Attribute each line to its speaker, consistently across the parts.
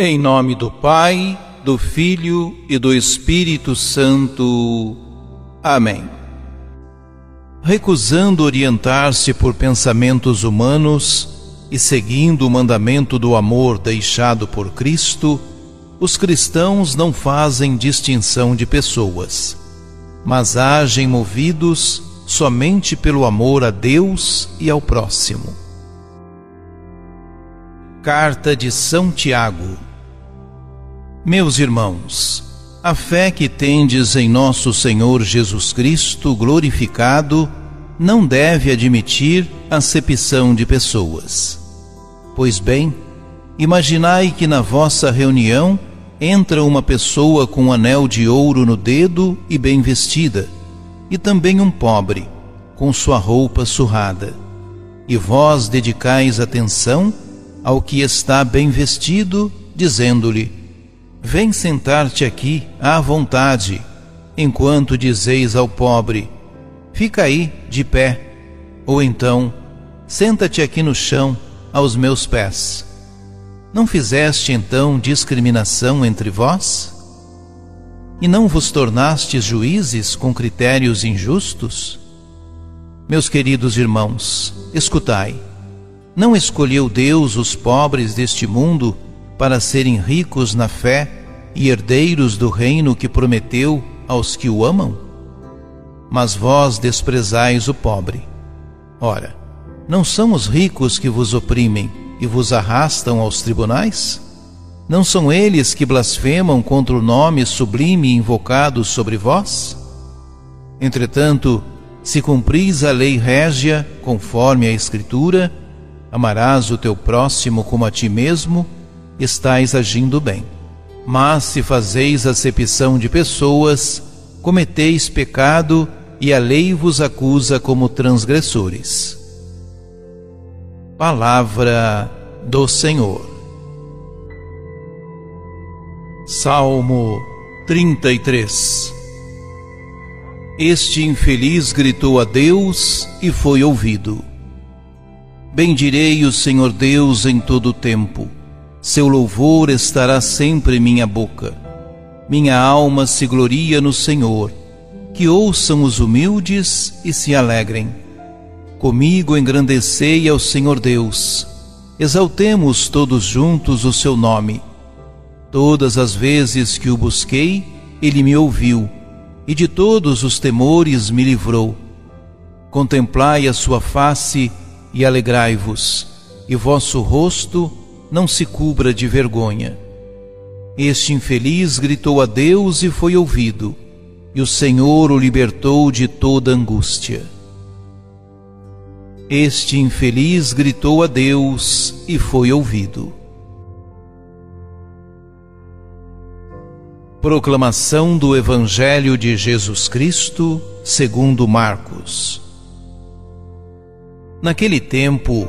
Speaker 1: Em nome do Pai, do Filho e do Espírito Santo. Amém. Recusando orientar-se por pensamentos humanos e seguindo o mandamento do amor deixado por Cristo, os cristãos não fazem distinção de pessoas, mas agem movidos somente pelo amor a Deus e ao próximo. Carta de São Tiago meus irmãos, a fé que tendes em nosso Senhor Jesus Cristo glorificado não deve admitir acepção de pessoas. Pois bem, imaginai que na vossa reunião entra uma pessoa com um anel de ouro no dedo e bem vestida, e também um pobre, com sua roupa surrada. E vós dedicais atenção ao que está bem vestido, dizendo-lhe: Vem sentar-te aqui à vontade, enquanto dizeis ao pobre: Fica aí, de pé. Ou então, senta-te aqui no chão, aos meus pés. Não fizeste então discriminação entre vós? E não vos tornastes juízes com critérios injustos? Meus queridos irmãos, escutai. Não escolheu Deus os pobres deste mundo para serem ricos na fé e herdeiros do reino que prometeu aos que o amam? Mas vós desprezais o pobre. Ora, não são os ricos que vos oprimem e vos arrastam aos tribunais? Não são eles que blasfemam contra o nome sublime invocado sobre vós? Entretanto, se cumpris a lei régia, conforme a Escritura, amarás o teu próximo como a ti mesmo, estais agindo bem. Mas se fazeis acepção de pessoas, cometeis pecado e a lei vos acusa como transgressores. Palavra do Senhor. Salmo 33 Este infeliz gritou a Deus e foi ouvido. Bendirei o Senhor Deus em todo o tempo seu louvor estará sempre em minha boca. Minha alma se gloria no Senhor. Que ouçam os humildes e se alegrem. Comigo engrandecei ao Senhor Deus. Exaltemos todos juntos o seu nome. Todas as vezes que o busquei, ele me ouviu, e de todos os temores me livrou. Contemplai a sua face e alegrai-vos, e vosso rosto não se cubra de vergonha. Este infeliz gritou a Deus e foi ouvido, e o Senhor o libertou de toda angústia. Este infeliz gritou a Deus e foi ouvido. Proclamação do Evangelho de Jesus Cristo, segundo Marcos. Naquele tempo,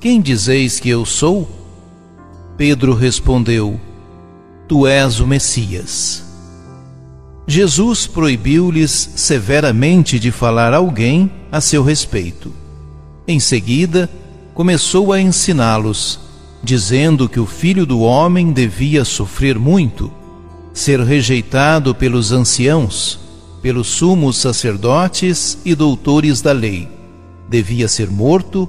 Speaker 1: Quem dizeis que eu sou? Pedro respondeu: Tu és o Messias. Jesus proibiu-lhes severamente de falar a alguém a seu respeito. Em seguida, começou a ensiná-los, dizendo que o filho do homem devia sofrer muito, ser rejeitado pelos anciãos, pelos sumos sacerdotes e doutores da lei, devia ser morto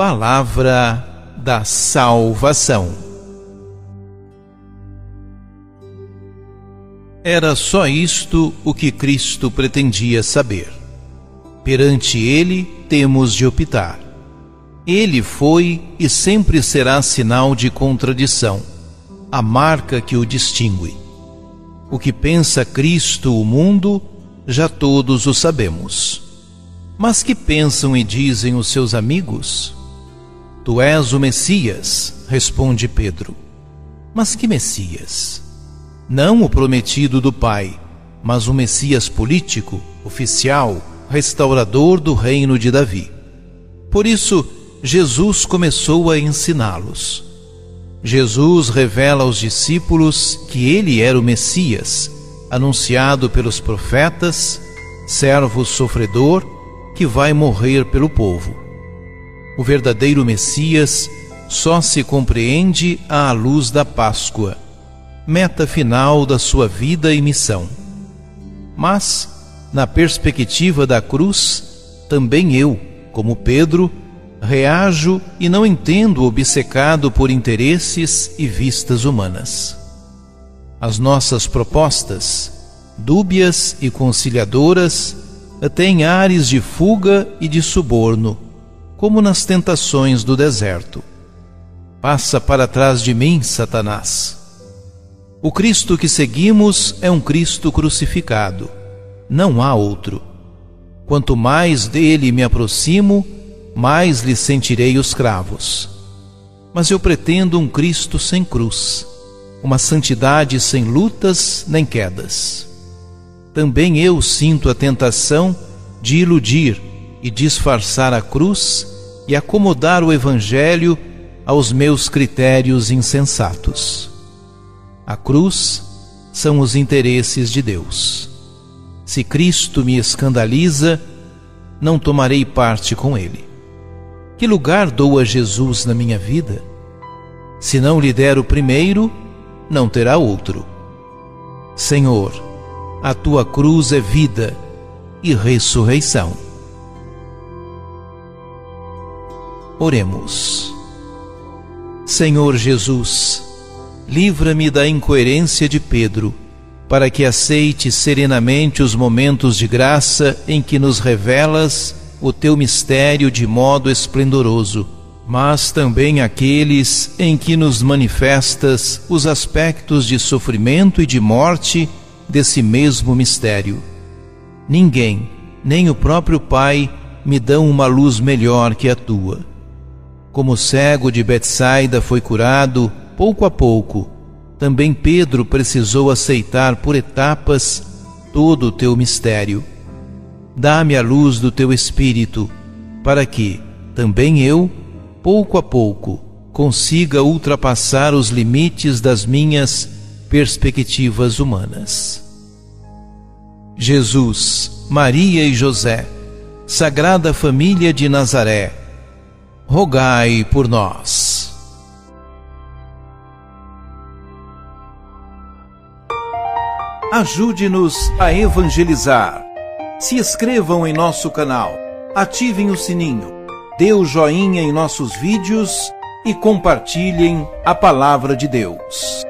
Speaker 1: Palavra da Salvação. Era só isto o que Cristo pretendia saber. Perante ele temos de optar. Ele foi e sempre será sinal de contradição, a marca que o distingue. O que pensa Cristo o mundo, já todos o sabemos. Mas que pensam e dizem os seus amigos? Tu és o Messias, responde Pedro. Mas que Messias? Não o prometido do Pai, mas o Messias político, oficial, restaurador do reino de Davi. Por isso, Jesus começou a ensiná-los. Jesus revela aos discípulos que ele era o Messias, anunciado pelos profetas, servo sofredor que vai morrer pelo povo. O verdadeiro Messias só se compreende à luz da Páscoa meta final da sua vida e missão. Mas, na perspectiva da cruz, também eu, como Pedro, reajo e não entendo obcecado por interesses e vistas humanas. As nossas propostas, dúbias e conciliadoras, têm ares de fuga e de suborno, como nas tentações do deserto. Passa para trás de mim, Satanás o Cristo que seguimos é um Cristo crucificado. Não há outro. Quanto mais dele me aproximo, mais lhe sentirei os cravos. Mas eu pretendo um Cristo sem cruz, uma santidade sem lutas nem quedas. Também eu sinto a tentação de iludir e disfarçar a cruz e acomodar o Evangelho aos meus critérios insensatos. A cruz são os interesses de Deus. Se Cristo me escandaliza, não tomarei parte com ele. Que lugar dou a Jesus na minha vida? Se não lhe der o primeiro, não terá outro. Senhor, a tua cruz é vida e ressurreição. Oremos. Senhor Jesus, livra-me da incoerência de Pedro, para que aceite serenamente os momentos de graça em que nos revelas o teu mistério de modo esplendoroso, mas também aqueles em que nos manifestas os aspectos de sofrimento e de morte desse mesmo mistério. Ninguém, nem o próprio Pai, me dão uma luz melhor que a tua. Como o cego de Betsaida foi curado, pouco a pouco, também Pedro precisou aceitar por etapas todo o teu mistério. Dá-me a luz do teu espírito, para que, também eu, pouco a pouco, consiga ultrapassar os limites das minhas perspectivas humanas. Jesus, Maria e José, Sagrada Família de Nazaré, rogai por nós. Ajude-nos a evangelizar. Se inscrevam em nosso canal, ativem o sininho, dê o joinha em nossos vídeos e compartilhem a palavra de Deus.